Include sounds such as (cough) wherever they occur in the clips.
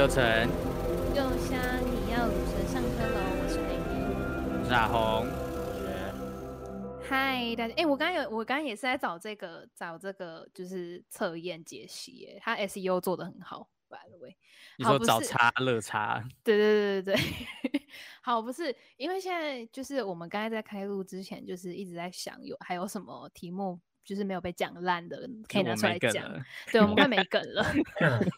又成又香，你要如何上车喽？我是美女，我是阿红，嗨，大家，哎、欸，我刚刚有，我刚刚也是在找这个，找这个就是测验解析，哎，他 SEO 做的很好，by the way，你说找差乐差，对对对对对，(laughs) 好，不是，因为现在就是我们刚才在开录之前，就是一直在想有还有什么题目。就是没有被讲烂的，可以拿出来讲。对，我们快没 (laughs) 梗了，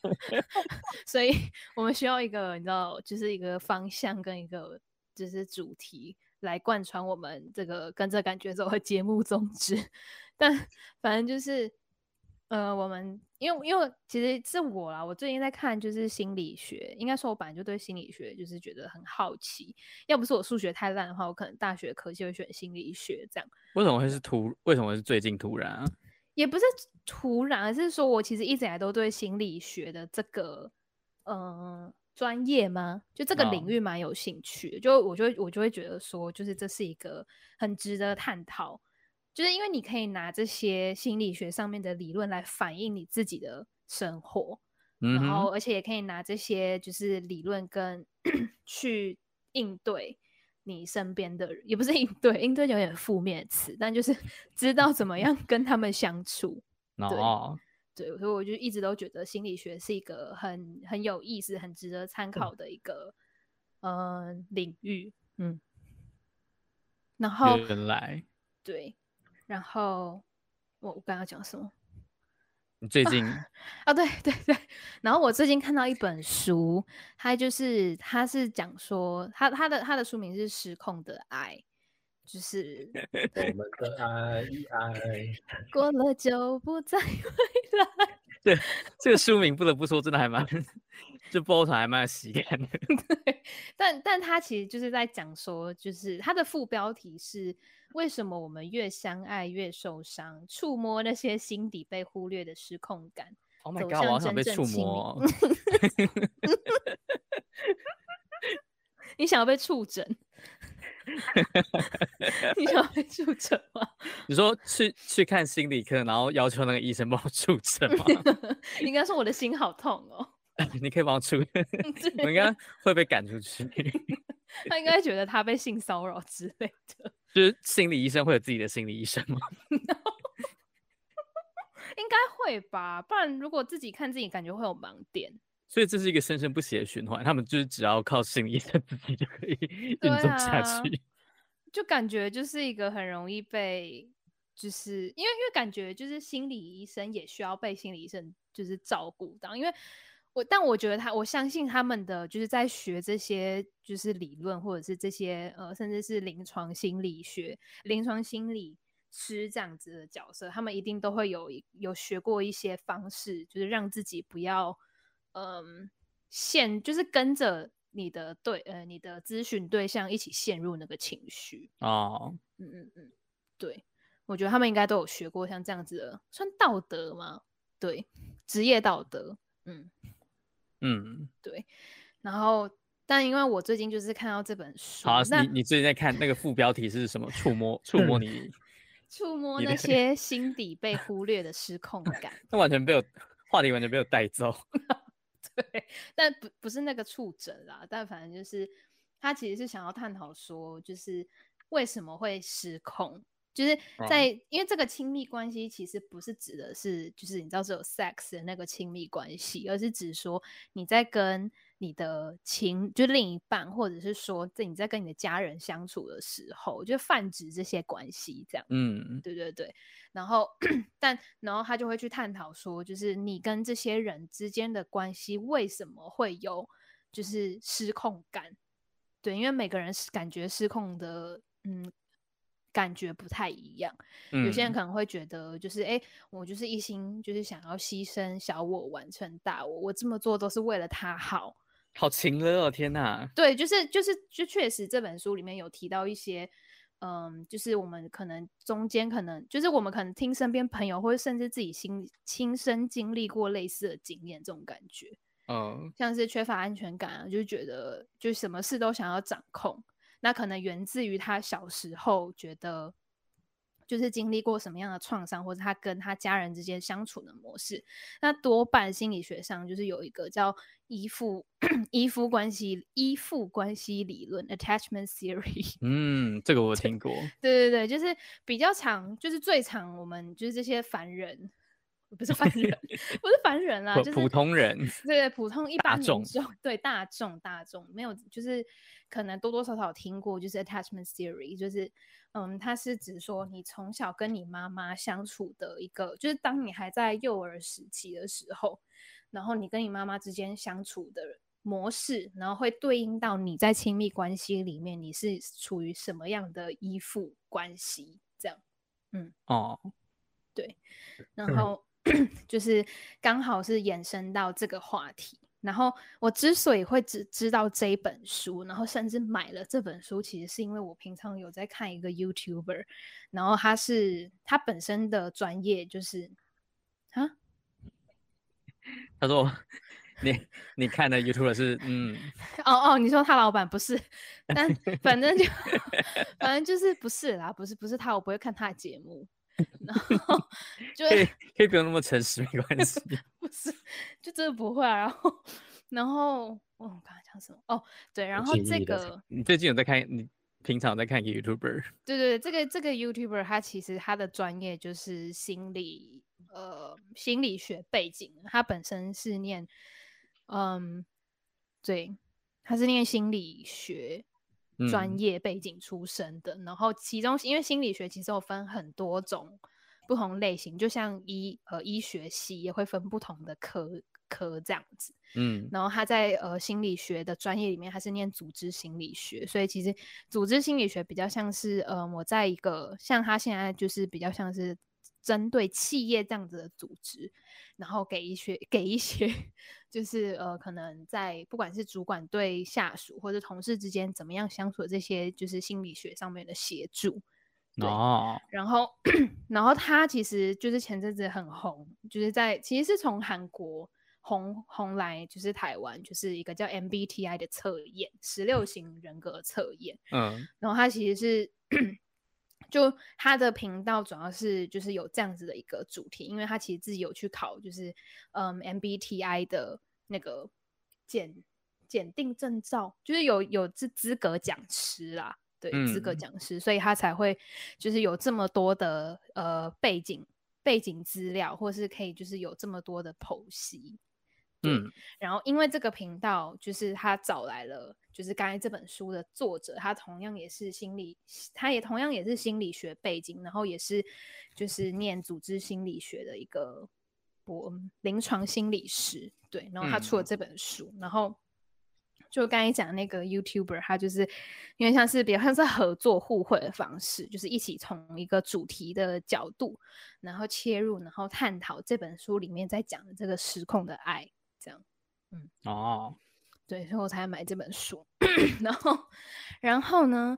(laughs) 所以我们需要一个，你知道，就是一个方向跟一个就是主题来贯穿我们这个跟着感觉走的节目宗旨。(laughs) 但反正就是。呃，我们因为因为其实是我啦，我最近在看就是心理学，应该说我本来就对心理学就是觉得很好奇。要不是我数学太烂的话，我可能大学科系会选心理学这样。为什么会是突？为什么是最近突然啊？也不是突然，而是说我其实一直以来都对心理学的这个呃专业吗？就这个领域蛮有兴趣的。Oh. 就我就我就会觉得说，就是这是一个很值得探讨。就是因为你可以拿这些心理学上面的理论来反映你自己的生活，嗯、然后而且也可以拿这些就是理论跟 (clears throat) 去应对你身边的人，也不是应对，应对有点负面词，但就是 (laughs) 知道怎么样跟他们相处。哦，对，对，所以我就一直都觉得心理学是一个很很有意思、很值得参考的一个嗯、呃、领域。嗯，然后原来对。然后我我刚刚讲什么？你最近啊，(laughs) 啊，对 (laughs) 对对。然后我最近看到一本书，它就是它是讲说，它它的它的书名是《失控的爱》，就是 (laughs) 我们的爱爱过了就不再回来。对，这个书名不得不说，真的还蛮就包团还蛮有喜感的。(laughs) 对，但但他其实就是在讲说，就是他的副标题是。为什么我们越相爱越受伤？触摸那些心底被忽略的失控感。Oh my god！我好想被触摸。(laughs) 你想要被触诊？(laughs) 你想要被触诊吗？你说去去看心理科，然后要求那个医生帮我触诊吗？应该说我的心好痛哦。(laughs) 你可以帮我触诊，我应该会被赶出去。(laughs) 他应该觉得他被性骚扰之类的。(laughs) 就是心理医生会有自己的心理医生吗？应该会吧，不然如果自己看自己，感觉会有盲点。所以这是一个生生不息的循环，他们就是只要靠心理医生自己就可以运作下去。啊，就感觉就是一个很容易被，就是因为因为感觉就是心理医生也需要被心理医生就是照顾到，因为。我但我觉得他，我相信他们的就是在学这些就是理论，或者是这些呃，甚至是临床心理学、临床心理师这样子的角色，他们一定都会有有学过一些方式，就是让自己不要嗯陷，就是跟着你的对呃你的咨询对象一起陷入那个情绪哦，嗯嗯嗯，对，我觉得他们应该都有学过像这样子的，算道德吗？对，职业道德，嗯。嗯，对，然后，但因为我最近就是看到这本书，好、啊，你你最近在看那个副标题是什么？触摸，触摸你，触摸那些心底被忽略的失控感。(laughs) 那完全被我话题完全被我带走。(laughs) 对，但不不是那个触诊啦，但反正就是他其实是想要探讨说，就是为什么会失控。就是在，因为这个亲密关系其实不是指的是，就是你知道只有 sex 的那个亲密关系，而是指说你在跟你的亲，就另一半，或者是说在你在跟你的家人相处的时候，就泛指这些关系这样。嗯，对对对。然后，(coughs) 但然后他就会去探讨说，就是你跟这些人之间的关系为什么会有就是失控感？对，因为每个人感觉失控的，嗯。感觉不太一样，有些人可能会觉得，就是哎、我就是一心就是想要牺牲小我完成大我，我这么做都是为了他好，好情了哦，天哪！对，就是就是就确实这本书里面有提到一些，嗯，就是我们可能中间可能就是我们可能听身边朋友或者甚至自己心亲身经历过类似的经验，这种感觉，嗯，像是缺乏安全感啊，就觉得就什么事都想要掌控。那可能源自于他小时候觉得，就是经历过什么样的创伤，或者他跟他家人之间相处的模式。那多半心理学上就是有一个叫依附 (coughs) 依附关系依附关系理论 （attachment theory）。嗯，这个我听过。对对对，就是比较常，就是最常我们就是这些凡人。不是凡人，(laughs) 不是凡人啦，就是普通人，对普通一般 (laughs) 对大众大众没有，就是可能多多少少听过，就是 attachment theory，就是嗯，它是指说你从小跟你妈妈相处的一个，就是当你还在幼儿时期的时候，然后你跟你妈妈之间相处的模式，然后会对应到你在亲密关系里面你是处于什么样的依附关系，这样，嗯，哦，对，(laughs) 然后。就是刚好是延伸到这个话题，然后我之所以会知知道这一本书，然后甚至买了这本书，其实是因为我平常有在看一个 YouTuber，然后他是他本身的专业就是啊，(laughs) 他说你你看的 YouTuber 是嗯，(laughs) 哦哦，你说他老板不是，但反正就 (laughs) 反正就是不是啦，不是不是他，我不会看他的节目。然后 (laughs) 就可以可以不用那么诚实，没关系。(laughs) 不是，就真的不会啊。然后，然后，我刚才讲什么？哦，对，然后这个你最近有在看？你平常在看 YouTuber？对对对，这个这个 YouTuber 他其实他的专业就是心理呃心理学背景，他本身是念嗯，对，他是念心理学。专业背景出身的，嗯、然后其中因为心理学其实有分很多种不同类型，就像医呃医学系也会分不同的科科这样子，嗯，然后他在呃心理学的专业里面，他是念组织心理学，所以其实组织心理学比较像是呃我在一个像他现在就是比较像是。针对企业这样子的组织，然后给一些给一些，就是呃，可能在不管是主管对下属或者同事之间怎么样相处的这些，就是心理学上面的协助。哦。然后，(clears throat) 然后他其实就是前阵子很红，就是在其实是从韩国红红来，就是台湾，就是一个叫 MBTI 的测验，十六型人格测验。嗯。然后他其实是。就他的频道主要是就是有这样子的一个主题，因为他其实自己有去考，就是嗯 MBTI 的那个检检定证照，就是有有资资格讲师啦，对，资格讲师，所以他才会就是有这么多的呃背景背景资料，或是可以就是有这么多的剖析。嗯，然后因为这个频道就是他找来了，就是刚才这本书的作者，他同样也是心理，他也同样也是心理学背景，然后也是就是念组织心理学的一个博临床心理师，对，然后他出了这本书，嗯、然后就刚才讲那个 YouTuber，他就是因为像是比较像是合作互惠的方式，就是一起从一个主题的角度，然后切入，然后探讨这本书里面在讲的这个失控的爱。这样，嗯，哦，对，所以我才买这本书。(coughs) 然后，然后呢，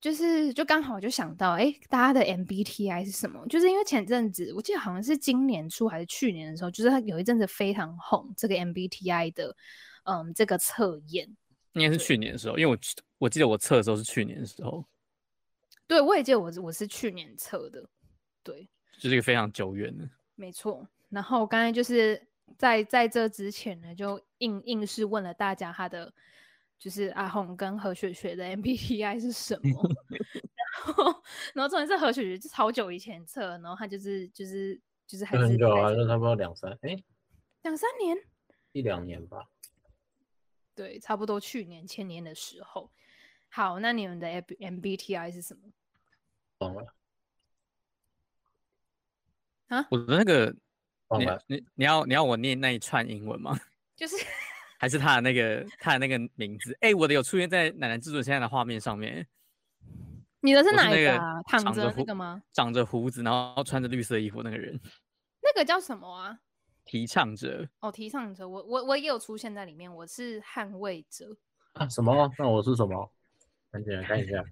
就是就刚好就想到，哎，大家的 MBTI 是什么？就是因为前阵子我记得好像是今年初还是去年的时候，就是它有一阵子非常红这个 MBTI 的，嗯，这个测验。应该是去年的时候，因为我我记得我测的时候是去年的时候。对，我也记得我我是去年测的，对，就是一个非常久远的。没错。然后刚才就是。在在这之前呢，就硬硬是问了大家他的，就是阿红跟何雪雪的 MBTI 是什么？(laughs) 然后，然后重点是何雪雪是好久以前测，然后他就是就是就是还是很久啊，就差不多两三哎，两三年，一两年吧。对，差不多去年前年的时候。好，那你们的 MBTI 是什么？忘了。啊？我的那个。你你你要你要我念那一串英文吗？(laughs) 就是还是他的那个他的那个名字？哎、欸，我的有出现在奶奶制作现在的画面上面。你的是哪一个啊？躺着那个吗？长着胡子，然后穿着绿色衣服那个人。那个叫什么啊？提倡者。哦，提倡者，我我我也有出现在里面。我是捍卫者。啊？什么？那我是什么？看一下，看一下。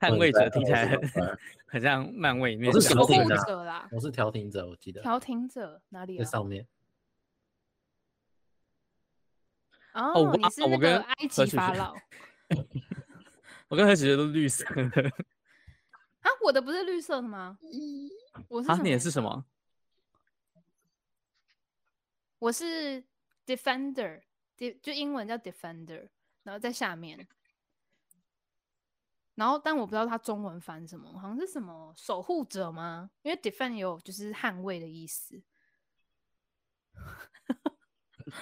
捍卫者听起来很很像漫威里面。我是调停者啦，我是调停者，我记得。调停者哪里？在上面。哦，你是那个埃及法老。(laughs) 我跟何姐姐都绿色的。啊，我的不是绿色的吗？我是啊，你的是什么？我是 defender，就英文叫 defender，然后在下面，然后但我不知道它中文翻什么，好像是什么守护者吗？因为 defend 有就是捍卫的意思。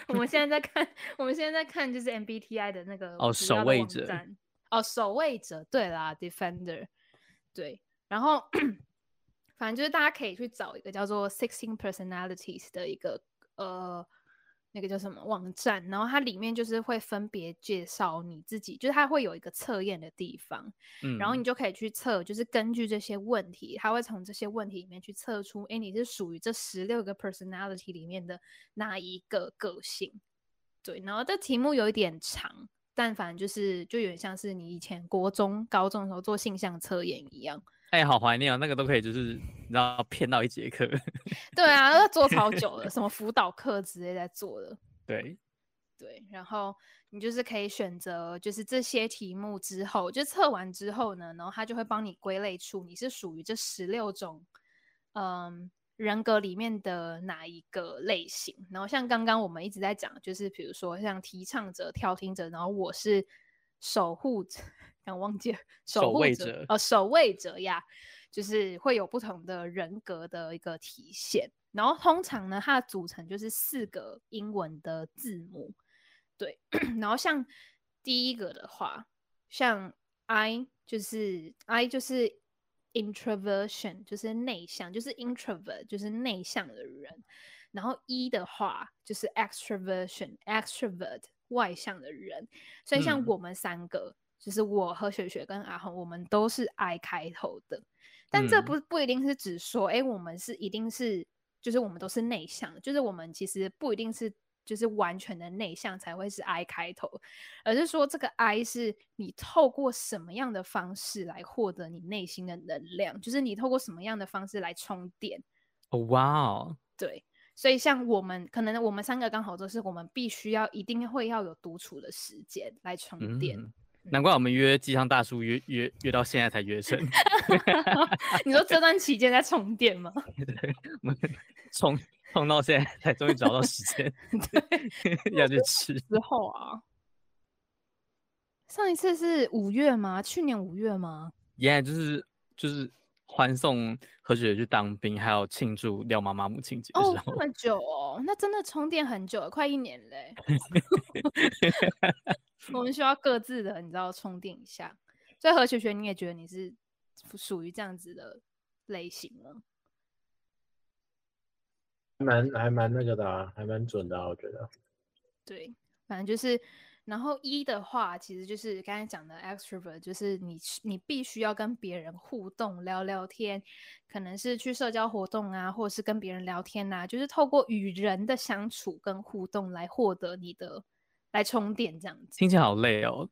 我们现在在看，我们现在在看就是 MBTI 的那个哦，守卫者哦，守卫者，对啦，defender，对，然后 (coughs) 反正就是大家可以去找一个叫做 Sixteen Personalities 的一个。呃，那个叫什么网站？然后它里面就是会分别介绍你自己，就是它会有一个测验的地方，嗯，然后你就可以去测，就是根据这些问题，它会从这些问题里面去测出，哎，你是属于这十六个 personality 里面的哪一个个性？对，然后这题目有一点长，但凡就是就有点像是你以前国中、高中的时候做性向测验一样。哎、欸，好怀念啊！那个都可以，就是你知道骗到一节课。(laughs) 对啊，那做超久了，什么辅导课之类在做的。对，对，然后你就是可以选择，就是这些题目之后，就测完之后呢，然后他就会帮你归类出你是属于这十六种，嗯，人格里面的哪一个类型。然后像刚刚我们一直在讲，就是比如说像提倡者、调停者，然后我是守护者。刚忘记了守护者，守卫者哦，守卫者呀，就是会有不同的人格的一个体现。然后通常呢，它的组成就是四个英文的字母，对。然后像第一个的话，像 I 就是 I 就是 introversion，就是内向，就是 introvert，就是内向的人。然后 E 的话就是 extroversion，extrovert 外向的人。所以像我们三个。嗯就是我和雪雪跟阿红，我们都是 I 开头的，但这不不一定是指说，哎、我们是一定是，就是我们都是内向，就是我们其实不一定是，就是完全的内向才会是 I 开头，而是说这个 I 是你透过什么样的方式来获得你内心的能量，就是你透过什么样的方式来充电。哦，哇哦，对，所以像我们可能我们三个刚好都是，我们必须要一定会要有独处的时间来充电。嗯难怪我们约鸡汤大叔约约约到现在才约成。(laughs) (laughs) 你说这段期间在充电吗？对，我们充充到现在才终于找到时间，(laughs) 对，(laughs) 要去吃。之后啊，上一次是五月吗？去年五月吗？耶、yeah，就是就是欢送何雪去当兵，还有庆祝廖妈妈母亲节。哦，这么久哦，那真的充电很久了，快一年嘞。(laughs) 我们需要各自的，你知道，充电一下。所以何雪雪，你也觉得你是属于这样子的类型吗？蛮还蛮那个的啊，还蛮准的啊，我觉得。对，反正就是，然后一的话，其实就是刚才讲的 extrovert，就是你你必须要跟别人互动、聊聊天，可能是去社交活动啊，或者是跟别人聊天啊，就是透过与人的相处跟互动来获得你的。来充电这样子，听起来好累哦。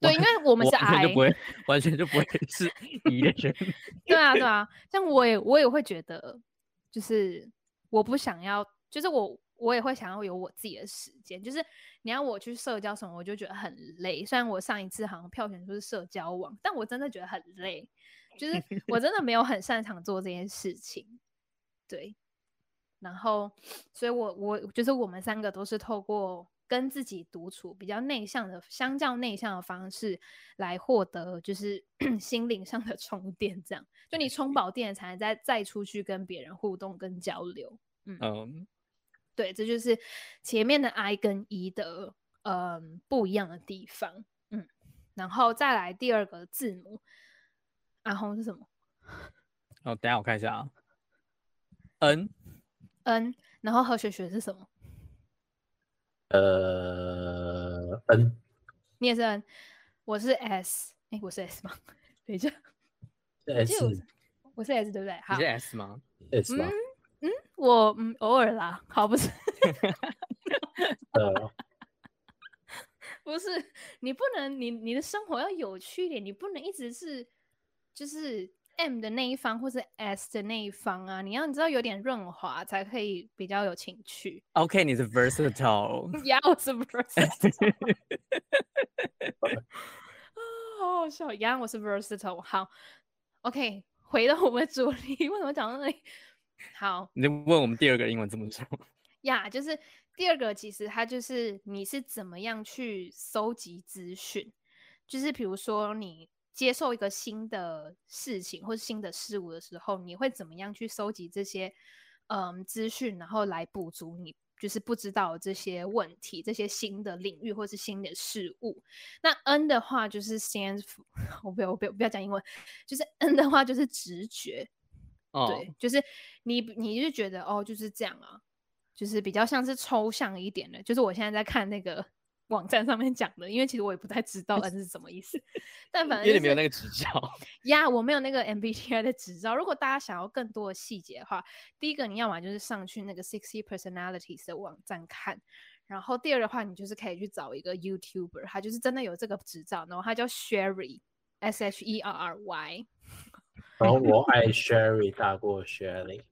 对，因为我们是 I，就不会完全就不会是 (laughs) E 的人。(laughs) 对啊，对啊，像我也我也会觉得，就是我不想要，就是我我也会想要有我自己的时间。就是你要我去社交什么，我就觉得很累。虽然我上一次好像票选出是社交网，但我真的觉得很累。就是我真的没有很擅长做这件事情。对，然后所以我我就是我们三个都是透过。跟自己独处比较内向的，相较内向的方式来获得，就是 (clears throat) 心灵上的充电。这样，就你充饱电才能再再出去跟别人互动跟交流。嗯，um. 对，这就是前面的 I 跟 E 的嗯不一样的地方。嗯，然后再来第二个字母，阿红是什么？哦，等下我看一下啊。N N，然后何雪雪是什么？呃，N，你也是 N，我是 S，哎、欸，我是 S 吗？(laughs) 等一下，S，我是 S 对不对？好，你是 S 吗？S 吗？嗯，嗯，我嗯偶尔啦，好不是，(laughs) 呃，(laughs) 不是，你不能，你你的生活要有趣一点，你不能一直是就是。M 的那一方，或是 S 的那一方啊，你要你知道有点润滑，才可以比较有情趣。OK，你是 versatile。(laughs) Yeah，我是 versatile。(laughs) 好好笑，Yeah，我是 versatile。好，OK，回到我们的主题，(laughs) 为什么讲到那里？好，你就问我们第二个英文怎么说？呀，yeah, 就是第二个，其实它就是你是怎么样去搜集资讯，就是比如说你接受一个新的事情或者新的事物的时候，你会怎么样去收集这些嗯资讯，然后来补足你就是不知道这些问题、这些新的领域或是新的事物。那 N 的话就是 stands for，(laughs) 我不要我不要不要讲英文，就是 N 的话就是直觉。哦，对，就是你，你就觉得哦，就是这样啊，就是比较像是抽象一点的。就是我现在在看那个网站上面讲的，因为其实我也不太知道 N 是什么意思，(laughs) 但反正、就是、因为你没有那个执照呀，(laughs) yeah, 我没有那个 MBTI 的执照。如果大家想要更多的细节的话，第一个你要么就是上去那个 Sixty Personalities 的网站看，然后第二的话，你就是可以去找一个 YouTuber，他就是真的有这个执照，然后他叫 Sherry，S H E R R Y。(laughs) 然后我爱 Sherry 大过 Sherry。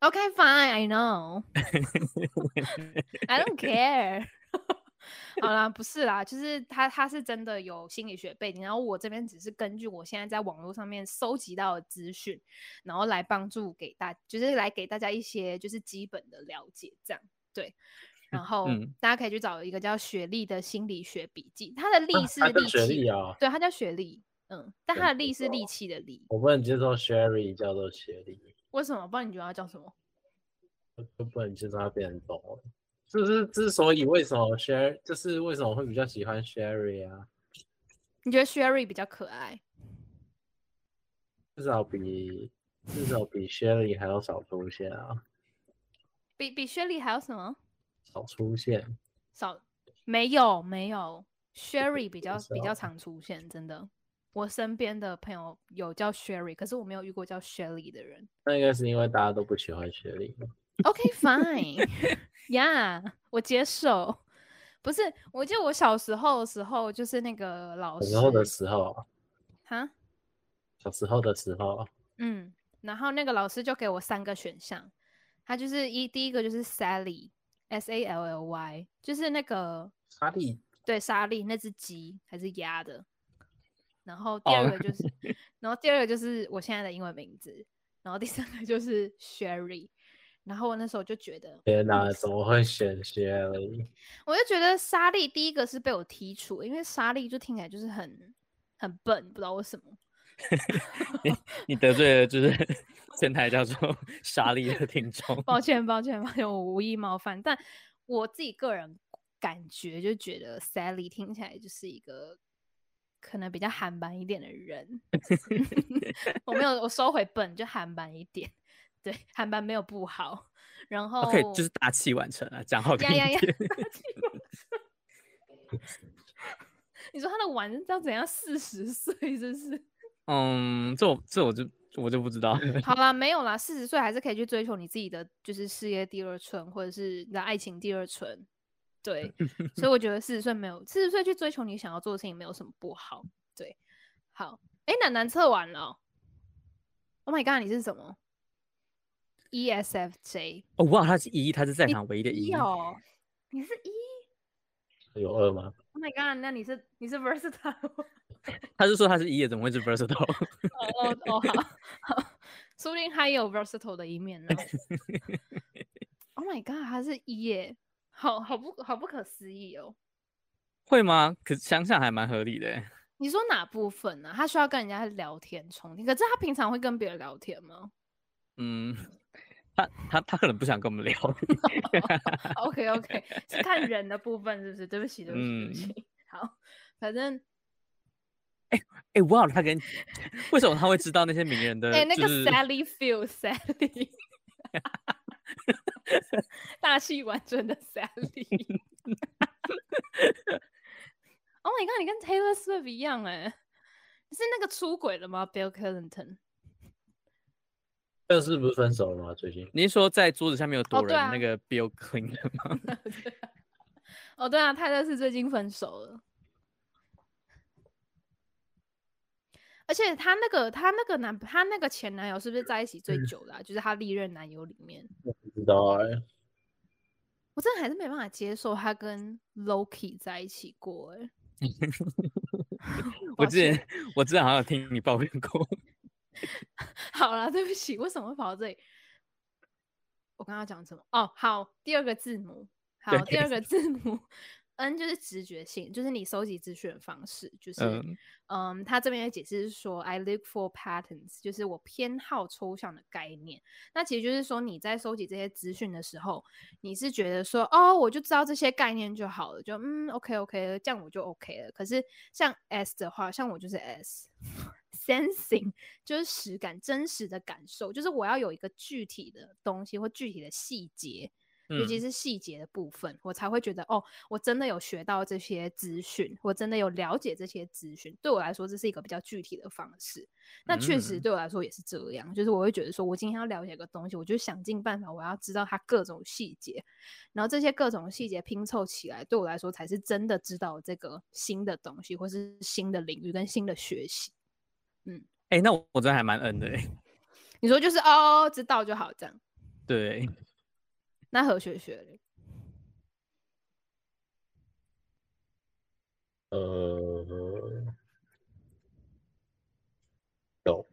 Okay, fine, I know. I don't care. 好啦，不是啦，就是他他是真的有心理学背景，然后我这边只是根据我现在在网络上面搜集到的资讯，然后来帮助给大，就是来给大家一些就是基本的了解，这样对。然后大家可以去找一个叫雪莉的心理学笔记，他的“力”是力气啊，对，他叫雪莉。嗯，但他的力是力气的力。我不能接受 Sherry 叫做雪莉。为什么？不然你觉得他叫什么？就不能接受他变动了。就是之所以为什么 Sherry，就是为什么会比较喜欢 Sherry 啊？你觉得 Sherry 比较可爱？至少比至少比 Sherry 还要少出现啊。比比 Sherry 还有什么？少出现？少？没有没有，Sherry 比较 (laughs) 比较常出现，真的。我身边的朋友有叫 Sherry，可是我没有遇过叫 Shelly 的人。那应该是因为大家都不喜欢 (laughs) OK，fine，yeah，(laughs) 我接受。不是，我记得我小时候的时候，就是那个老师。小时候的时候。哈？小时候的时候。嗯，然后那个老师就给我三个选项，他就是一第一个就是 Sally，S A L L Y，就是那个沙莉。对，沙莉那只鸡还是鸭的。然后第二个就是，oh. 然后第二个就是我现在的英文名字，然后第三个就是 Sherry，然后我那时候就觉得，天哪，怎么会选 Sherry？(laughs) 我就觉得莎莉第一个是被我剔除，因为莎莉就听起来就是很很笨，不知道为什么。(laughs) 你你得罪了就是 (laughs) 前台叫做莎莉的听众，抱歉抱歉抱歉，我无意冒犯，但我自己个人感觉就觉得 Sally 听起来就是一个。可能比较韩版一点的人，我没有，我收回笨，就韩版一点。对，韩版没有不好。然后，OK，就是大器晚成啊，讲好听一点。呀呀呀你说他的晚是要怎样？四十岁真是？嗯，这我这我就我就不知道。好啦，没有啦，四十岁还是可以去追求你自己的，就是事业第二春，或者是你的爱情第二春。对，(laughs) 所以我觉得四十岁没有四十岁去追求你想要做的事情没有什么不好。对，好，哎，楠楠测完了。Oh my god，你是什么？ESFJ。哦，哇，他是一他是在场唯一的一。哦，你是一有二吗？Oh my god，那你是你是 versatile。(laughs) 他是说他是 E，怎么会是 versatile？哦哦哦，好，好，说不定还有 versatile 的一面呢。(laughs) Oh my god，他是一耶。好好不好不可思议哦，会吗？可是想想还蛮合理的。你说哪部分呢？他需要跟人家聊天充电，可是他平常会跟别人聊天吗？嗯，他他他可能不想跟我们聊。(laughs) OK OK，是看人的部分是不是？对不起对不起对不起。嗯、好，反正，哎哎，哇，他跟为什么他会知道那些名人的？(laughs) 哎、欸，那个 Sally Field Sally。(laughs) 大器晚成的 Sally。Oh my god，你跟 Taylor Swift 一样哎，是那个出轨了吗？Bill Clinton。这是不是分手了吗？最近？你是说在桌子下面有躲人那个 Bill Clinton 吗？(laughs) 哦，对啊，泰勒是最近分手了。而且他那个他那个男他那个前男友是不是在一起最久的、就是他历任男友里面。我不知道哎、欸，我真的还是没办法接受他跟 Loki 在一起过哎、欸。(laughs) 我之前我之前好像听你抱怨过。(laughs) 好了，对不起，为什么会跑到这里？我刚刚讲什么？哦，好，第二个字母，好，第二个字母。N 就是直觉性，就是你收集资讯的方式，就是，嗯，嗯，他这边的解释是说，I look for patterns，就是我偏好抽象的概念。那其实就是说，你在收集这些资讯的时候，你是觉得说，哦，我就知道这些概念就好了，就嗯，OK OK，这样我就 OK 了。可是像 S 的话，像我就是 S，sensing 就是实感，真实的感受，就是我要有一个具体的东西或具体的细节。尤其是细节的部分，嗯，我才会觉得哦，我真的有学到这些资讯，我真的有了解这些资讯。对我来说，这是一个比较具体的方式。那确实对我来说也是这样，嗯，就是我会觉得说，我今天要了解一个东西，我就想尽办法，我要知道它各种细节，然后这些各种细节拼凑起来，对我来说才是真的知道这个新的东西，或是新的领域跟新的学习。嗯，哎，欸，那我我真的还蛮恩的，欸，你说就是哦，知道就好这样。对。那何学学嘞？呃，有，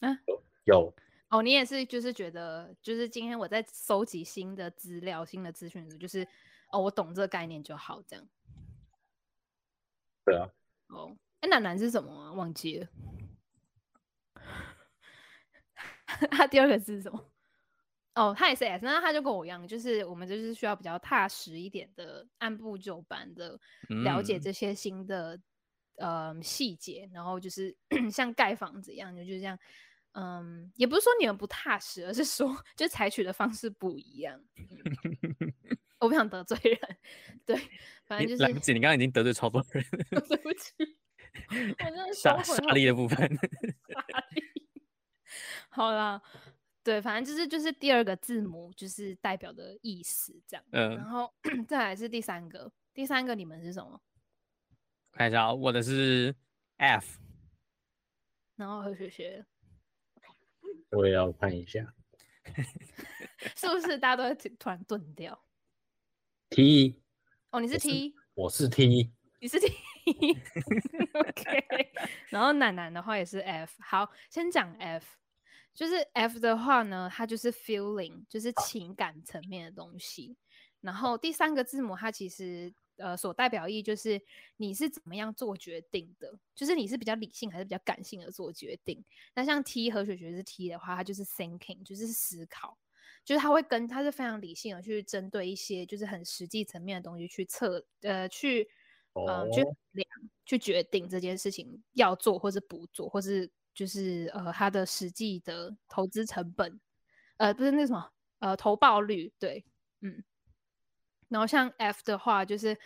啊，有哦，你也是，就是觉得，就是今天我在收集新的资料、新的资讯的时候，就是哦，我懂这个概念就好，这样。对啊。哦，哎，楠楠是什么啊？忘记了。(laughs) 他第二个字是什么？哦，他也是 S，那他就跟我一样，就是我们就是需要比较踏实一点的，按部就班的了解这些新的、嗯、呃细节，然后就是 (coughs) 像盖房子一样，就就这样，嗯，也不是说你们不踏实，而是说 (laughs) 就采取的方式不一样。嗯、(laughs) 我不想得罪人，对，反正就是来不及，你刚刚已经得罪超多人，对不起，我真的傻傻力的部分，好啦。对，反正就是就是第二个字母就是代表的意思这样，嗯，然后 (clears throat) 再来是第三个，第三个你们是什么？看一下，我的是 F，然后何学学，我也要看一下，(laughs) 是不是大家都会突然顿掉？T，哦，你是 T，我是 T，你是 T，OK，(laughs) (laughs) 然后奶奶的话也是 F，好，先讲 F。就是 F 的话呢，它就是 feeling，就是情感层面的东西。然后第三个字母，它其实呃所代表意义就是你是怎么样做决定的，就是你是比较理性还是比较感性的做决定。那像 T 和雪学是 T 的话，它就是 thinking，就是思考，就是他会跟他是非常理性的去针对一些就是很实际层面的东西去测呃去呃去量去决定这件事情要做或是不做或是。就是呃，他的实际的投资成本，呃，不是那什么，呃，投报率，对，嗯。然后像 F 的话，就是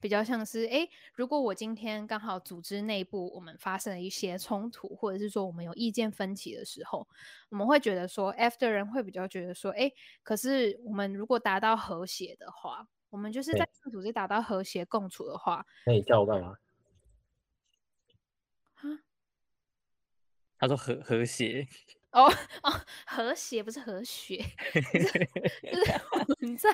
比较像是，哎，如果我今天刚好组织内部我们发生了一些冲突，或者是说我们有意见分歧的时候，我们会觉得说，F 的人会比较觉得说，哎，可是我们如果达到和谐的话，我们就是在组织达到和谐共处的话，那你叫我干嘛？他说和和谐。哦 (laughs) 哦，和谐不是和谐，(laughs) 就是我们在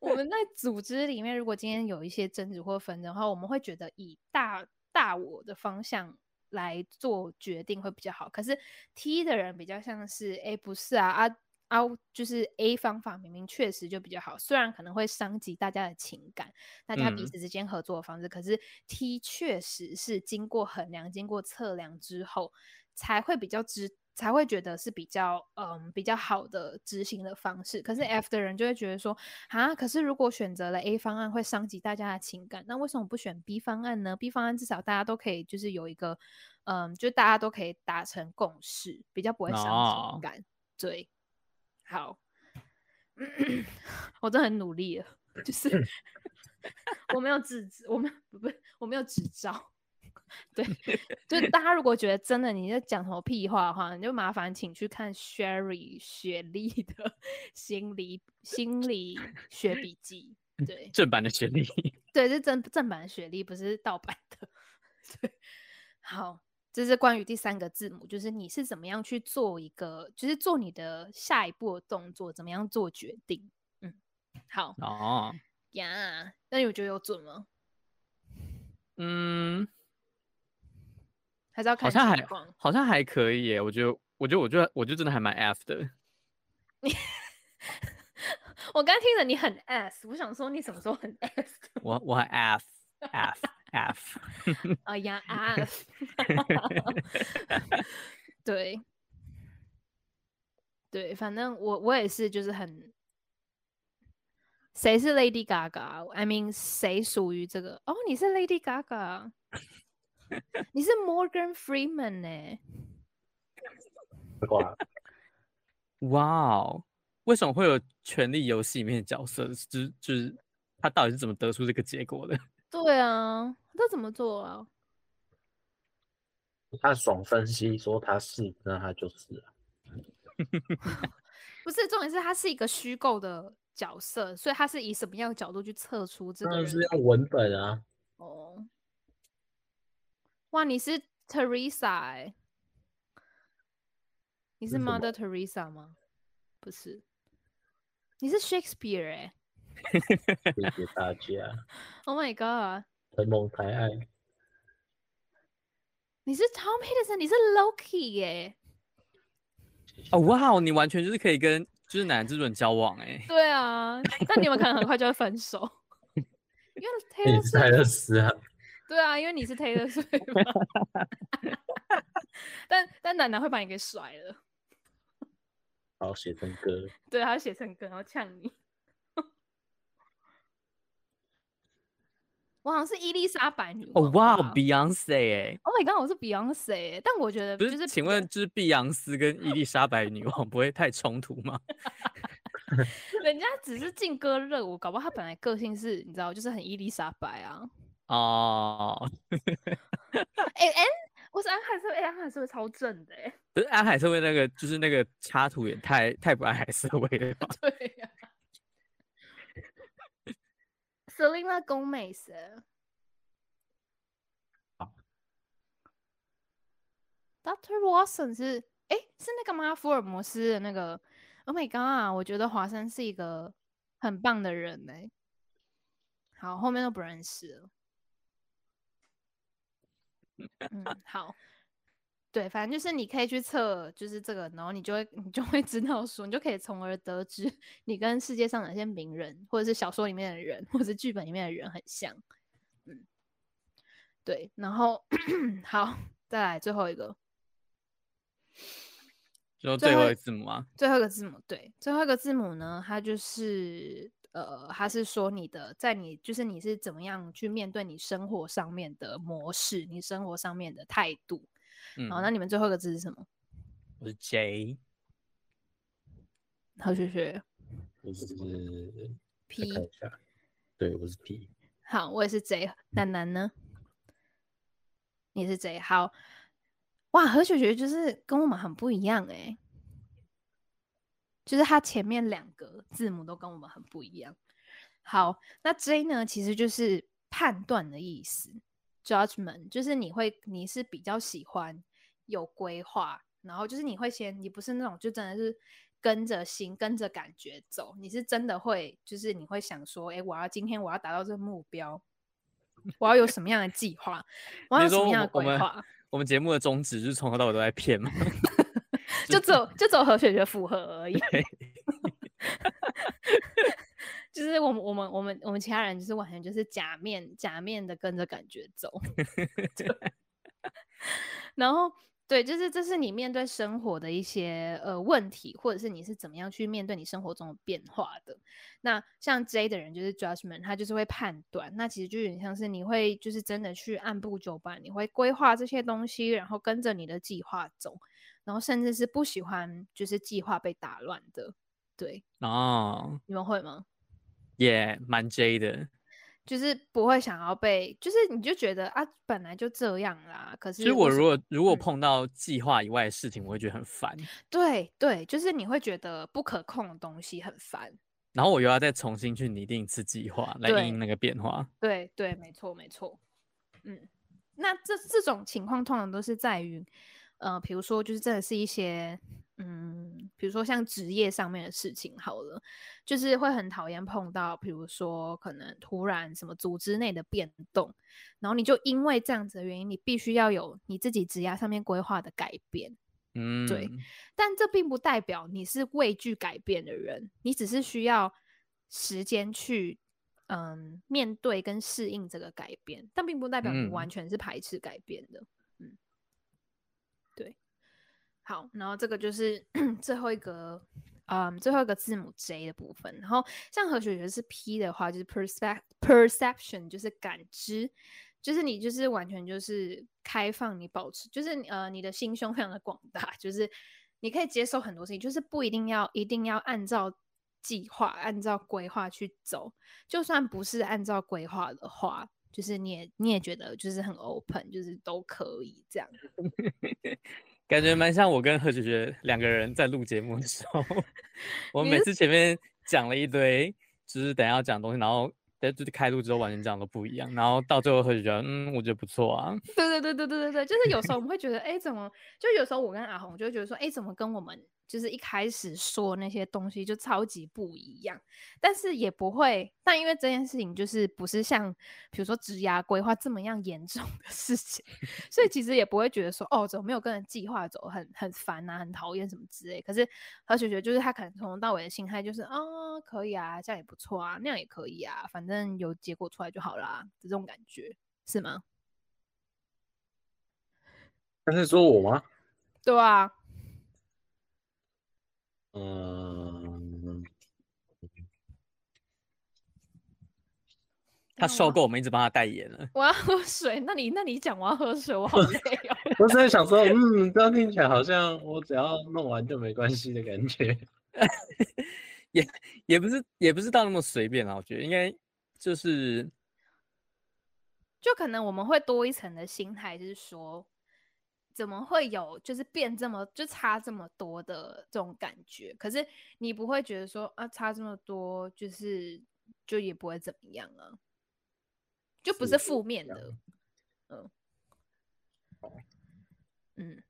我们在组织里面，如果今天有一些争执或纷争的话，我们会觉得以大大我的方向来做决定会比较好。可是 T 的人比较像是，哎，不是啊啊啊，就是 A 方法明明确实就比较好，虽然可能会伤及大家的情感，大家彼此之间合作的方式，嗯、可是 T 确实是经过衡量、经过测量之后。才会比较知，才会觉得是比较嗯比较好的执行的方式。可是 F 的人就会觉得说啊，可是如果选择了 A 方案会伤及大家的情感，那为什么不选 B 方案呢？B 方案至少大家都可以就是有一个嗯，就大家都可以达成共识，比较不会伤情感。Oh. 对，好，(coughs) 我真的很努力了，就是我没有自知，我没有不是我没有执照。对，就大家如果觉得真的你在讲什么屁话的话，你就麻烦请去看 Sherry 雪莉的 (laughs) 心理心理学笔记。对，正版的雪莉。(laughs) 对，是正正版的雪莉，不是盗版的。(laughs) 对，好，这是关于第三个字母，就是你是怎么样去做一个，就是做你的下一步的动作，怎么样做决定。嗯，好。哦呀，那你觉得有准吗？嗯。还是要看好像还好像还可以耶，我觉得我觉得我觉得我觉得真的还蛮 F 的。你 (laughs) 我刚听着你很 S，我想说你什么时候很 S？(laughs) 我我很 F F F。哎呀 (laughs) F。对对，反正我我也是，就是很。谁是 Lady Gaga？I mean，谁属于这个？哦，你是 Lady Gaga，(laughs) 你是 Morgan Freeman 呢？哇哦，为什么会有《权力游戏》里面的角色？就是就是他到底是怎么得出这个结果的？(laughs) 对啊，他怎么做啊？他爽分析说他是，那他就是啊。(laughs) 不是，重点是他是一个虚构的。角色，所以他是以什么样的角度去测出这个人？是用文本啊。哦，哇，你是 Teresa 哎、欸？你是 Mother Teresa 吗？不是，你是 Shakespeare 哎、欸。谢谢大家。(laughs) Oh my god！承蒙抬爱。你是 Tom Hiddleston，你是 Loki 耶、欸。哦哇，你完全就是可以跟。就是男之人交往哎、欸，对啊，但你们可能很快就会分手，(laughs) 因为 (laughs) Taylor 泰勒斯啊，对啊，因为你是 Taylor Swift 但但奶奶会把你给甩了，好写成歌，对，他写成歌，然后呛你。我好像是伊丽莎白女王。哦哇，Beyonce 哎！Oh my god，我是 Beyonce 哎！但我觉得就是，是，请问就是碧昂斯跟伊丽莎白女王不会太冲突吗？(laughs) 人家只是劲歌热舞，搞不好他本来个性是，你知道，就是很伊丽莎白啊。哦。哎哎，我是安海社会，安海社会超正的哎。不是安海社会那个，就是那个插图也太太不安海社会了吧？(laughs) 对呀、啊。Selena Gomez，好，Doctor Watson 是哎、欸，是那个吗？福尔摩斯的那个？Oh my god！我觉得华生是一个很棒的人哎。好，后面都不认识了。(laughs) 嗯，好。对，反正就是你可以去测，就是这个，然后你就会你就会知道说，你就可以从而得知你跟世界上哪些名人，或者是小说里面的人，或者是剧本里面的人很像。嗯，对，然后 (coughs) 好，再来最后一个，就最后一个字母啊，最后一个字母，对，最后一个字母呢，它就是呃，他是说你的，在你就是你是怎么样去面对你生活上面的模式，你生活上面的态度。嗯、好，那你们最后一个字是什么？我是 J。好，学学。我是 P。对，我是 P。好，我也是 J。楠楠呢？你是 J。好。哇，何雪雪就是跟我们很不一样哎，就是他前面两个字母都跟我们很不一样。好，那 J 呢，其实就是判断的意思。Judgment 就是你会，你是比较喜欢有规划，然后就是你会先，你不是那种就真的是跟着心、跟着感觉走，你是真的会，就是你会想说，哎，我要今天我要达到这个目标，我要有什么样的计划，我要有什么样的规划？我们节目的宗旨就是从头到尾都在骗嘛，(laughs) 就走就走和雪雪符合而已。(laughs) (laughs) 就是我们我们我们我们其他人就是完全就是假面假面的跟着感觉走，(laughs) 然后对，就是这是你面对生活的一些呃问题，或者是你是怎么样去面对你生活中的变化的。那像 J 的人就是 judgment，他就是会判断，那其实就有点像是你会就是真的去按部就班，你会规划这些东西，然后跟着你的计划走，然后甚至是不喜欢就是计划被打乱的。对哦，你们会吗？也蛮 J 的，就是不会想要被，就是你就觉得啊，本来就这样啦。可是，其实我如果如果碰到计划以外的事情，嗯、我会觉得很烦。对对，就是你会觉得不可控的东西很烦，然后我又要再重新去拟定一次计划来应那个变化。对对，没错没错。嗯，那这这种情况通常都是在于，呃，比如说就是真的是一些，嗯。比比如说像职业上面的事情好了，就是会很讨厌碰到，比如说可能突然什么组织内的变动，然后你就因为这样子的原因，你必须要有你自己职业上面规划的改变。嗯，对。但这并不代表你是畏惧改变的人，你只是需要时间去嗯面对跟适应这个改变，但并不代表你完全是排斥改变的。好，然后这个就是 (clears throat) 最后一个，嗯，最后一个字母 J 的部分。然后像何雪雪是 P 的话，就是 perception，perception 就是感知，就是你就是完全就是开放，你保持就是呃你的心胸非常的广大，(laughs) 就是你可以接受很多事情，就是不一定要一定要按照计划、按照规划去走，就算不是按照规划的话，就是你也你也觉得就是很 open，就是都可以这样。(laughs) 感觉蛮像我跟何姐姐两个人在录节目的时候，(laughs) 我们每次前面讲了一堆，就是等下要讲东西，然后在就是开录之后完全讲的不一样，然后到最后何雪雪嗯，我觉得不错啊。对对对对对对对，就是有时候我们会觉得，哎、欸，怎么？就有时候我跟阿红就会觉得说，哎、欸，怎么跟我们？就是一开始说那些东西就超级不一样，但是也不会，但因为这件事情就是不是像比如说职涯规划这么样严重的事情，所以其实也不会觉得说哦，怎么没有跟着计划走，很很烦啊，很讨厌什么之类。可是何雪雪就是他可能从头到尾的心态就是啊、哦，可以啊，这样也不错啊，那样也可以啊，反正有结果出来就好啦，这种感觉是吗？他是说我吗？对啊。嗯，他受够我们一直帮他代言了。我要喝水，那你那你讲我要喝水，我好累哦。(laughs) 我是在想说，嗯，这样听起来好像我只要弄完就没关系的感觉。(laughs) 也也不是也不是到那么随便啊，我觉得应该就是，就可能我们会多一层的心态，就是说。怎么会有就是变这么就差这么多的这种感觉？可是你不会觉得说啊，差这么多就是就也不会怎么样啊，就不是负面的，嗯。嗯，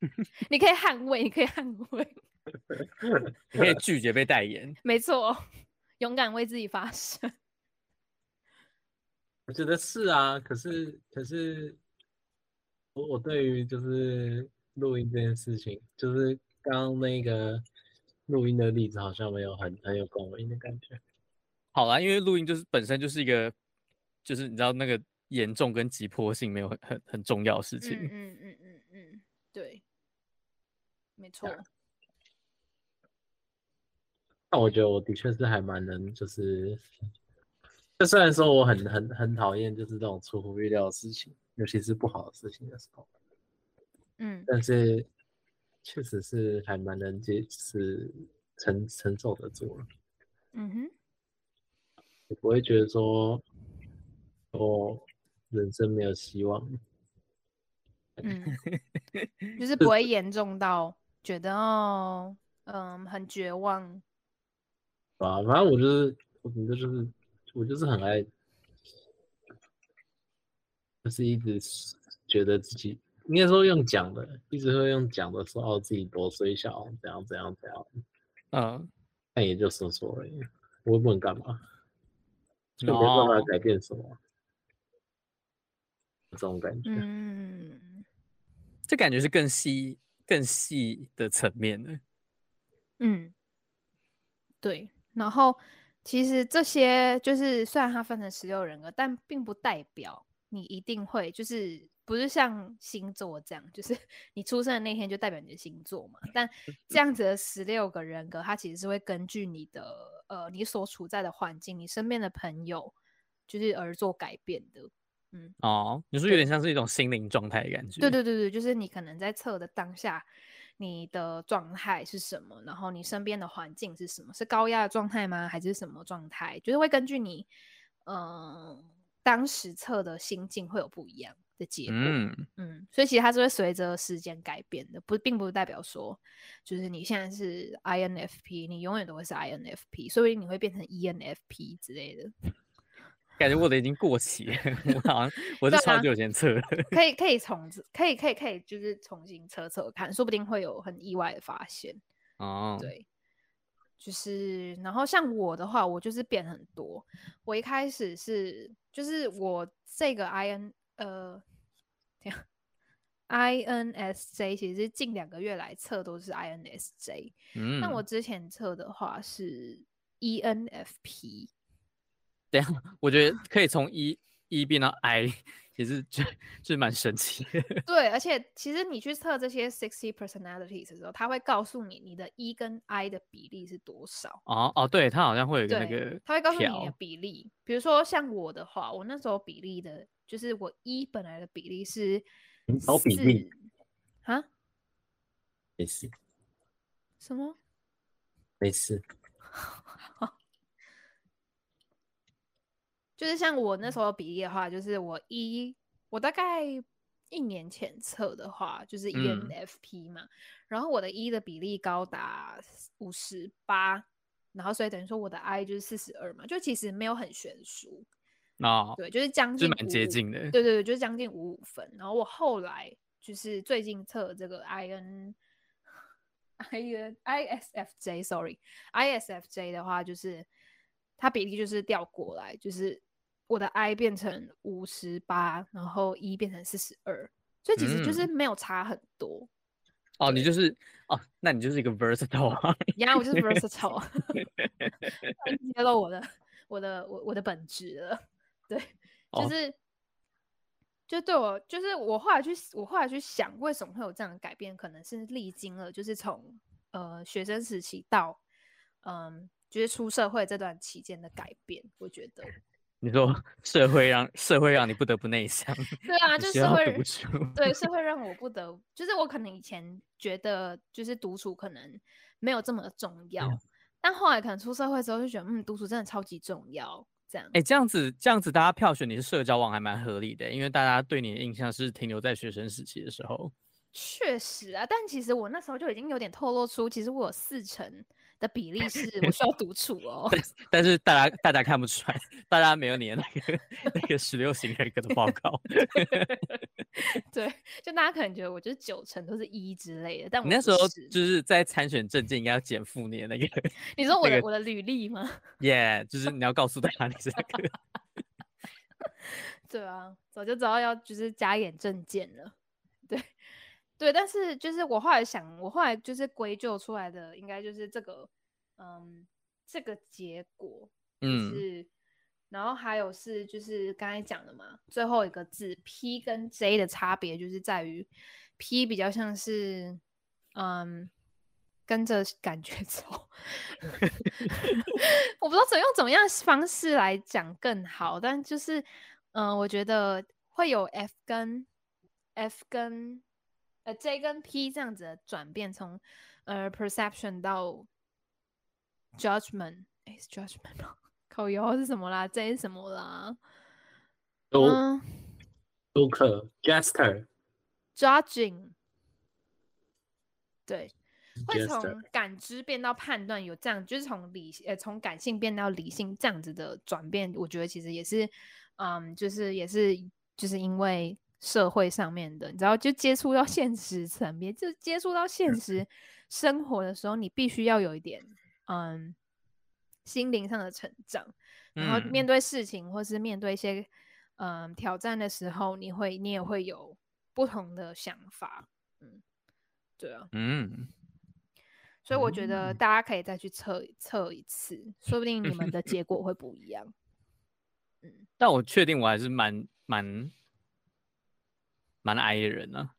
(laughs) 你可以捍卫，你可以捍卫，(laughs) 你可以拒绝被代言，没错，勇敢为自己发声。我觉得是啊，可是可是我我对于就是录音这件事情，就是刚刚那个录音的例子，好像没有很很有共鸣的感觉。好啦，因为录音就是本身就是一个，就是你知道那个严重跟急迫性没有很很很重要的事情。(laughs) 嗯嗯嗯嗯嗯，对，没错。那我觉得我的确是还蛮能就是。就虽然说我很很很讨厌就是这种出乎预料的事情，尤其是不好的事情的时候，嗯，但是确实是还蛮能接，是承承受得住了，嗯哼，也不会觉得说我人生没有希望，嗯，就是 (laughs) 不会严重到觉得哦，嗯，很绝望，啊，反正我就是我觉得就是。我就是很爱，就是一直觉得自己应该说用讲的，一直会用讲的说哦自己多衰小，怎样怎样怎样，嗯，但也就说说而已，我也不能干嘛，就没办法改变什么，哦、这种感觉，嗯，这感觉是更细、更细的层面的，嗯，对，然后。其实这些就是虽然它分成十六人格，但并不代表你一定会就是不是像星座这样，就是 (laughs) 你出生的那天就代表你的星座嘛。但这样子的十六个人格，它其实是会根据你的呃你所处在的环境、你身边的朋友，就是而做改变的。嗯，哦，你说有点像是一种心灵状态的感觉。对对对对，就是你可能在测的当下。你的状态是什么？然后你身边的环境是什么？是高压的状态吗？还是什么状态？就是会根据你，嗯、呃，当时测的心境会有不一样的结果。嗯嗯，所以其实它是会随着时间改变的，不，并不代表说，就是你现在是 INFP，你永远都会是 INFP，所以你会变成 ENFP 之类的。感觉我的已经过期了，我好像我是超久前测、啊，可以 (laughs) 可以重可以可以可以就是重新测测看，说不定会有很意外的发现哦。对，就是然后像我的话，我就是变很多。我一开始是就是我这个 I N 呃，这样 I N S J 其实近两个月来测都是 I N S J，嗯，那我之前测的话是 E N F P。这样，我觉得可以从一一变到 I，(laughs) 也是就就蛮神奇的。(laughs) 对，而且其实你去测这些 sixty personalities 的时候，他会告诉你你的 E 跟 I 的比例是多少。哦哦，对，他好像会有一个那个，他会告诉你你的比例。比如说像我的话，我那时候比例的，就是我 E 本来的比例是好比例啊？没事。什么？没事。(laughs) 就是像我那时候比例的话，就是我一我大概一年前测的话，就是 ENFP 嘛，嗯、然后我的一的比例高达五十八，然后所以等于说我的 I 就是四十二嘛，就其实没有很悬殊哦，对，就是将近蛮接近的，对对对，就是将近五五分。然后我后来就是最近测这个 IN IN (laughs) ISFJ，sorry，ISFJ 的话就是它比例就是调过来，就是。我的 I 变成五十八，然后 E 变成四十二，所以其实就是没有差很多。嗯、哦，你就是哦，那你就是一个 versatile 啊。呀，我就是 versatile，(laughs) 揭露我的我的我我的本质了。对，就是、哦、就对我，就是我后来去我后来去想，为什么会有这样的改变？可能是历经了，就是从呃学生时期到嗯，就是出社会这段期间的改变，我觉得。你说社会让社会让你不得不内向，(laughs) 对啊，就是社会对 (laughs) 社会让我不得，就是我可能以前觉得就是独处可能没有这么重要，嗯、但后来可能出社会之后就觉得，嗯，独处真的超级重要。这样，哎、欸，这样子这样子，大家票选你是社交网还蛮合理的，因为大家对你的印象是停留在学生时期的时候。确实啊，但其实我那时候就已经有点透露出，其实我有四成。的比例是 (laughs) 我需要独处哦，但但是大家大家看不出来，大家没有你的那个那个十六型人格的报告。(laughs) 对，就大家可能觉得我就是九成都是一之类的，但我那时候就是在参选证件应该要减负你的那个。你说我的、那个、我的履历吗？耶，yeah, 就是你要告诉大家你是那个。(laughs) 对啊，早就知道要就是加演证件了。对。但是就是我后来想，我后来就是归咎出来的，应该就是这个，嗯，这个结果，就是，嗯、然后还有是就是刚才讲的嘛，最后一个字 P 跟 J 的差别就是在于 P 比较像是，嗯，跟着感觉走，(laughs) 我不知道怎么用怎么样方式来讲更好，但就是，嗯，我觉得会有 F 跟 F 跟。呃，J 跟 P 这样子的转变，从呃 perception 到 judgment，哎，是 judgment 吗？(laughs) 口油是什么啦？J 是什么啦？都都可 gesture，judging，对，会从感知变到判断，有这样就是从理呃从感性变到理性这样子的转变，我觉得其实也是，嗯，就是也是就是因为。社会上面的，你知道，就接触到现实层面，就接触到现实生活的时候，你必须要有一点，嗯，心灵上的成长。然后面对事情，或是面对一些，嗯，挑战的时候，你会，你也会有不同的想法。嗯，对啊，嗯。所以我觉得大家可以再去测测一次，说不定你们的结果会不一样。(laughs) 嗯，但我确定我还是蛮蛮。蛮 I 的人呢、啊，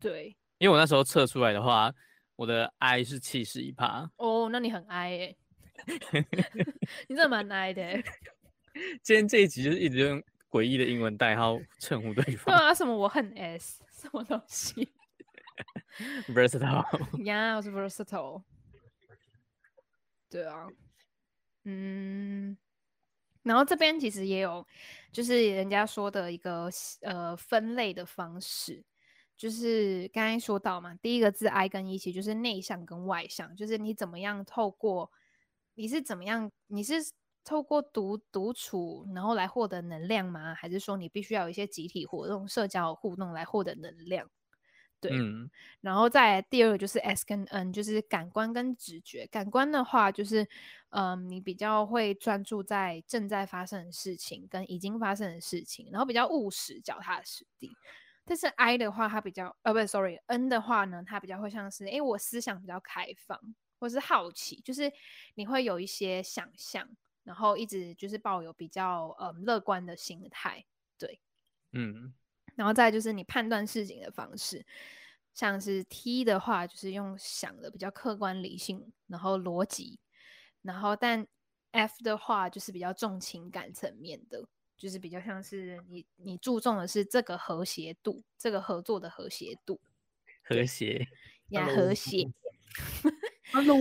对，因为我那时候测出来的话，我的 I 是气势一趴。哦，那你很 I 哎，(laughs) 你真的蛮 I 的。(laughs) 今天这一集就是一直用诡异的英文代号称呼对方。对啊，什么我很 S，(laughs) 什么东西？Versatile。呀，我是 versatile。对啊，嗯。然后这边其实也有，就是人家说的一个呃分类的方式，就是刚才说到嘛，第一个字 I 跟 E 其就是内向跟外向，就是你怎么样透过，你是怎么样，你是透过独独处，然后来获得能量吗？还是说你必须要有一些集体活动、社交互动来获得能量？对，嗯、然后再第二个就是 S 跟 N，就是感官跟直觉。感官的话，就是嗯，你比较会专注在正在发生的事情跟已经发生的事情，然后比较务实、脚踏实地。但是 I 的话，它比较呃，不是，sorry，N 的话呢，它比较会像是，哎，我思想比较开放，或是好奇，就是你会有一些想象，然后一直就是抱有比较嗯乐观的心态，对，嗯。然后再就是你判断事情的方式，像是 T 的话，就是用想的比较客观理性，然后逻辑，然后但 F 的话就是比较重情感层面的，就是比较像是你你注重的是这个和谐度，这个合作的和谐度，和谐呀和谐，(laughs) (laughs) Hello，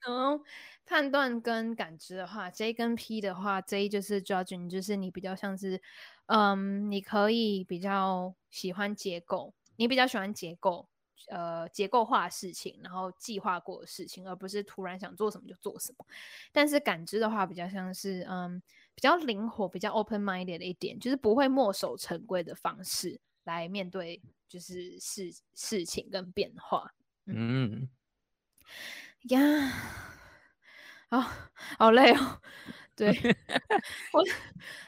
然后判断跟感知的话，J 跟 P 的话，J 就是 judging，就是你比较像是。嗯，你可以比较喜欢结构，你比较喜欢结构，呃，结构化的事情，然后计划过的事情，而不是突然想做什么就做什么。但是感知的话，比较像是嗯，比较灵活，比较 open-minded 的一点，就是不会墨守成规的方式来面对，就是事事情跟变化。嗯呀，好、好累哦。对，(laughs) 我，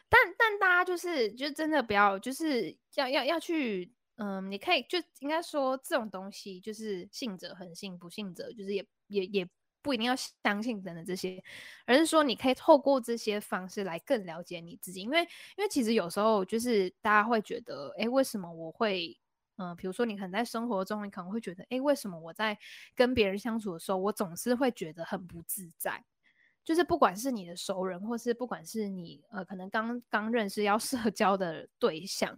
但但大家就是就真的不要，就是要要要去，嗯，你可以就应该说这种东西就是信者恒信，不信者就是也也也不一定要相信等等这些，而是说你可以透过这些方式来更了解你自己，因为因为其实有时候就是大家会觉得，哎，为什么我会，嗯，比如说你可能在生活中，你可能会觉得，哎，为什么我在跟别人相处的时候，我总是会觉得很不自在。就是不管是你的熟人，或是不管是你呃，可能刚刚认识要 (laughs) 社交的对象，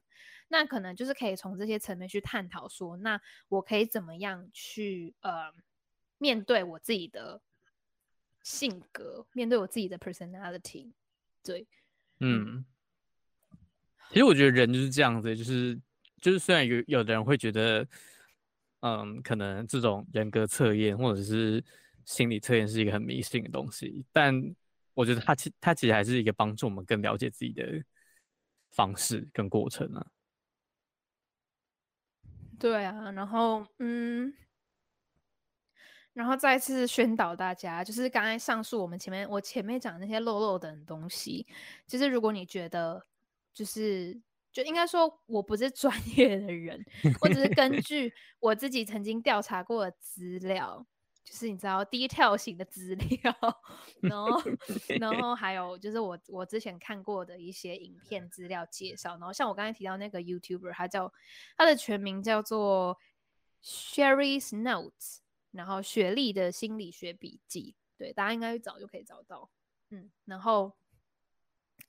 那可能就是可以从这些层面去探讨说，那我可以怎么样去呃面对我自己的性格，面对我自己的 personality。对，嗯，其实我觉得人就是这样子，就是就是虽然有有的人会觉得，嗯，可能这种人格测验或者是。心理测验是一个很迷信的东西，但我觉得它其它其实还是一个帮助我们更了解自己的方式跟过程啊。对啊，然后嗯，然后再次宣导大家，就是刚才上述我们前面我前面讲的那些漏漏的东西，其实如果你觉得就是就应该说我不是 (laughs) 专业的人，我只是根据我自己曾经调查过的资料。就是你知道 detail 型的资料，然后 (laughs) 然后还有就是我我之前看过的一些影片资料介绍，然后像我刚才提到那个 YouTuber，他叫他的全名叫做 Sherry's Notes，然后雪莉的心理学笔记，对，大家应该找就可以找到，嗯，然后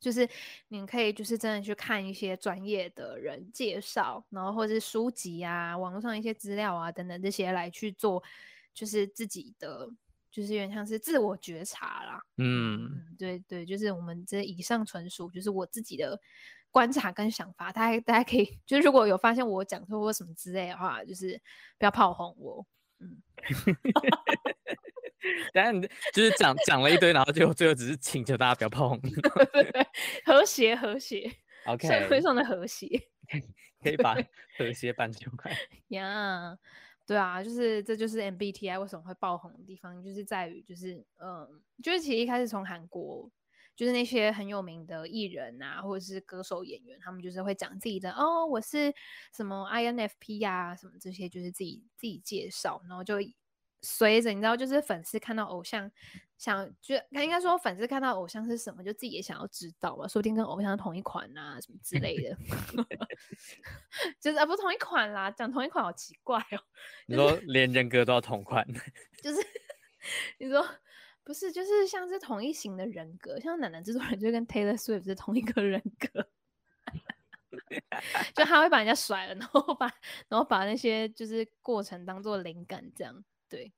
就是你可以就是真的去看一些专业的人介绍，然后或者是书籍啊、网络上一些资料啊等等这些来去做。就是自己的，就是有点像是自我觉察啦。嗯，嗯，对对，就是我们这以上纯属就是我自己的观察跟想法，大家大家可以，就是如果有发现我讲错或什么之类的话，就是不要炮轰我。嗯，(laughs) 等下你就是讲讲了一堆，然后最后最后只是请求大家不要炮轰。(laughs) 和谐和谐，OK，社会上的和谐，(laughs) 可以把和谐搬出来呀。Yeah. 对啊，就是这就是 MBTI 为什么会爆红的地方，就是在于就是嗯，就是其实一开始从韩国，就是那些很有名的艺人啊，或者是歌手演员，他们就是会讲自己的哦，我是什么 INFP 呀、啊，什么这些就是自己自己介绍，然后就。随着你知道，就是粉丝看到偶像，想就应该说粉丝看到偶像是什么，就自己也想要知道吧，说不定跟偶像同一款啊，什么之类的。(laughs) 就是啊，不是同一款啦，讲同一款好奇怪哦。你说连人格都要同款？(laughs) 就是 (laughs) 你说不是，就是像是同一型的人格，像奶奶制作人就跟 Taylor Swift 是同一个人格，就他会把人家甩了，然后把然后把那些就是过程当做灵感这样。对，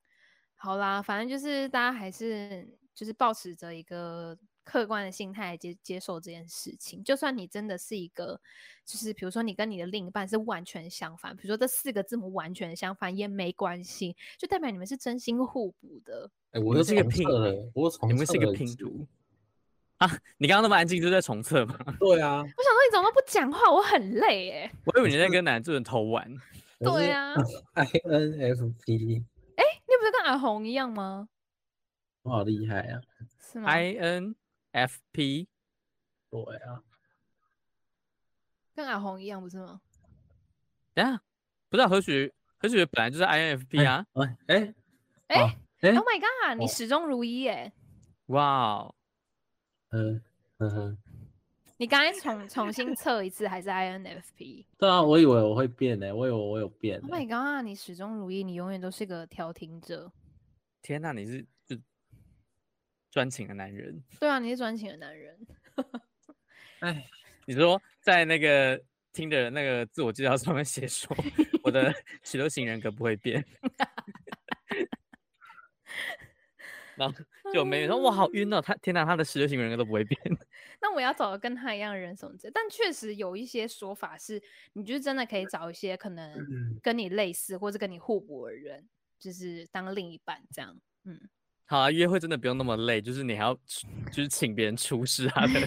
好啦，反正就是大家还是就是抱持着一个客观的心态接接受这件事情。就算你真的是一个，就是比如说你跟你的另一半是完全相反，比如说这四个字母完全相反也没关系，就代表你们是真心互补的。哎、欸，我是一个拼的，我是你们是一个拼图。啊，你刚刚那么安静，就在重测吗？(laughs) 对啊，我想说你怎么都不讲话，我很累哎。我以为你在跟男主人偷玩。对啊，INFP。(laughs) 不是跟阿红一样吗？我好厉害啊！是吗？INFP。对啊，跟阿红一样不是吗？等下，不知道何许何许本来就是 INFP 啊？哎哎哎！Oh my god！你始终如一耶！哇哦，嗯嗯哼。你刚才重重新测一次，还是 INFP？对啊，我以为我会变呢，我以为我有变。Oh my god！你始终如一，你永远都是个调停者。天哪，你是就专情的男人。对啊，你是专情的男人。哎，(laughs) 你说在那个听的那个自我介绍上面写说，我的十六型人格不会变。(laughs) 然后就没有说哇，好晕哦！他天哪，他的十六型人格都不会变。那我要找个跟他一样的人什么的，但确实有一些说法是，你就是真的可以找一些可能跟你类似或者跟你互补的人，就是当另一半这样。嗯，好啊，约会真的不用那么累，就是你还要就是请别人出示他的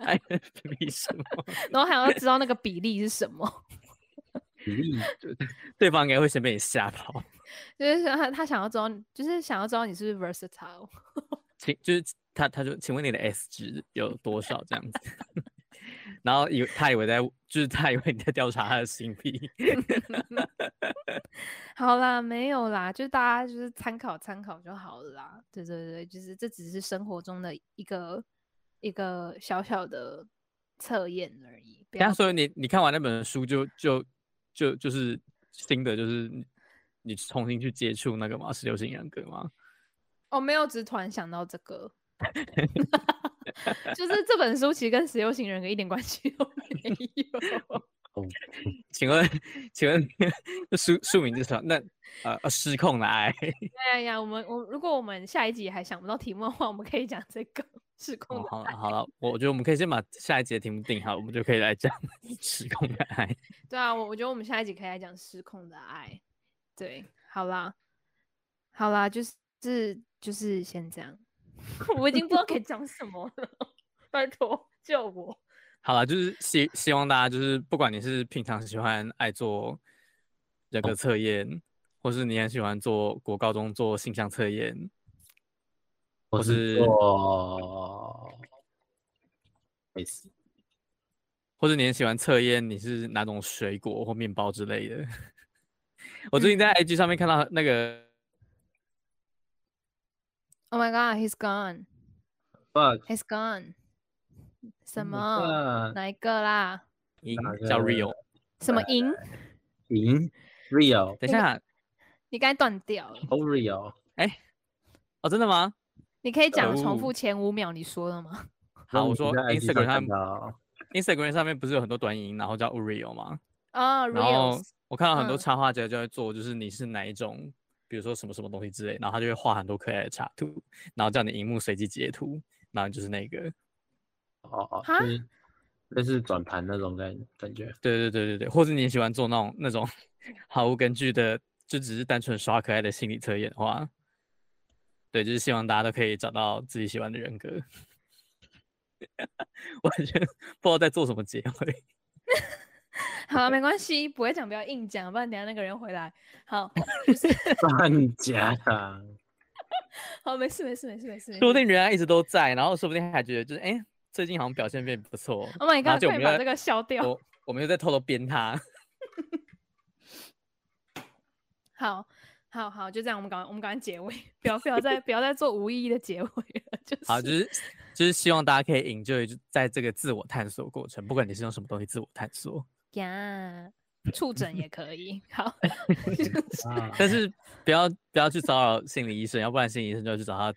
INFP 什么，(laughs) 然后还要知道那个比例是什么。(laughs) 对方应该会先被你吓跑。(laughs) 就是他他想要知道，就是想要知道你是不是 versatile。(laughs) 请就是他他就请问你的 S 值有多少这样子？然后以为他以为在就是他以为你在调查他的性癖。好啦，没有啦，就大家就是参考参考就好了啦。对对对，就是这只是生活中的一个一个小小的测验而已。等下，所以你你看完那本书就就就就是新的就是。你重新去接触那个嘛？十六型人格吗？哦，没有，只是突然想到这个，(laughs) 就是这本书其实跟十六型人格一点关系都没有。请问，请问书书名是什么？那呃，失控的爱。(laughs) 哎呀呀，我们我如果我们下一集还想不到题目的话，我们可以讲这个失控的爱。好了好了，我觉得我们可以先把下一集的题目定好，我们就可以来讲 (laughs) 失控的爱。(laughs) 对啊，我我觉得我们下一集可以来讲失控的爱。对，好啦，好啦，就是就是先这样，我已经不知道可以讲什么了，拜托救我。好了，就是希希望大家就是不管你是平常喜欢爱做人格测验，或是你很喜欢做国高中做性向测验，或是做没事，或者你很喜欢测验你是哪种水果或面包之类的。我最近在 IG 上面看到那个，Oh my God, he's gone. Fuck, he's gone. 什么？哪一个啦？银叫 Rio。什么银？银 Rio。等一下，你刚才断掉了。Oh Rio。哎，哦，真的吗？你可以讲重复前五秒你说的吗？(laughs) 好，我说 Instagram 上，Instagram 上面不是有很多短影音，然后叫 Rio 吗？啊，Rio。我看到很多插画家就在做，就是你是哪一种，嗯、比如说什么什么东西之类，然后他就会画很多可爱的插图，然后叫你荧幕随机截图，然后就是那个，哦哦，就是类似转盘那种感感觉。对对对对对，或者你喜欢做那种那种 (laughs) 毫无根据的，就只是单纯耍可爱的心理测验的话，对，就是希望大家都可以找到自己喜欢的人格。(laughs) 完全不知道在做什么结尾。好，没 (laughs) 关系，不会讲，不要硬讲，不然等下那个人回来。好，乱讲。好，没事，没事，没事，没事。说不定人家一直都在，然后说不定还觉得就是，哎、欸，最近好像表现变不错。Oh my god！快把这个消掉。我我们又在偷偷编他。(laughs) 好，好，好，就这样，我们赶，我们赶快结尾，不要，不要再，不要再做无意义的结尾了。就是，好，就是，就是希望大家可以 enjoy 在这个自我探索过程，不管你是用什么东西自我探索。呀，触诊也可以。好 (laughs) (laughs) 但是不要不要去骚扰心理医生，要不然心理医生就要去找他，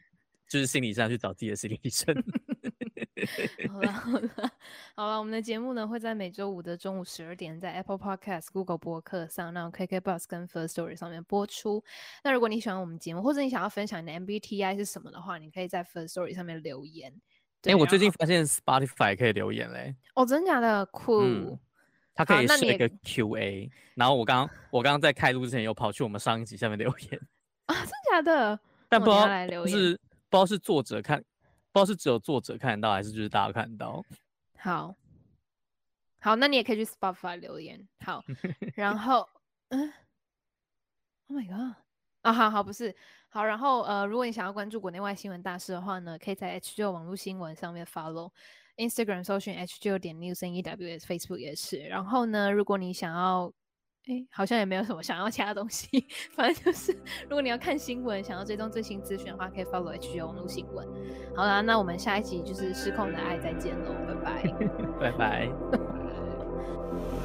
就是心理上去找自己的心理医生。(laughs) 好了好了好了，我们的节目呢会在每周五的中午十二点在 Apple Podcast、Google 播客上，那 KK Bus 跟 First Story 上面播出。那如果你喜欢我们节目，或者你想要分享你的 MBTI 是什么的话，你可以在 First Story 上面留言。哎、欸，我最近发现 Spotify 可以留言嘞。哦，真的假的？酷。嗯他可以设一个 Q&A，然后我刚刚我刚刚在开录之前有跑去我们上一集下面留言啊，真假的？但不知道是不知道是作者看不知道是只有作者看得到，还是就是大家看到。好，好，那你也可以去 Spotify 留言。好，(laughs) 然后，嗯，Oh my god，啊，好好，不是，好，然后呃，如果你想要关注国内外新闻大事的话呢，可以在 H 九网络新闻上面 follow，Instagram 搜寻 H 九点 News N E W S，Facebook 也是。然后呢，如果你想要哎，好像也没有什么想要其他东西，(laughs) 反正就是，如果你要看新闻，想要追踪最新资讯的话，可以 follow H 网络新闻。好啦，那我们下一集就是失控的爱，再见喽，拜拜，(laughs) 拜拜。(laughs)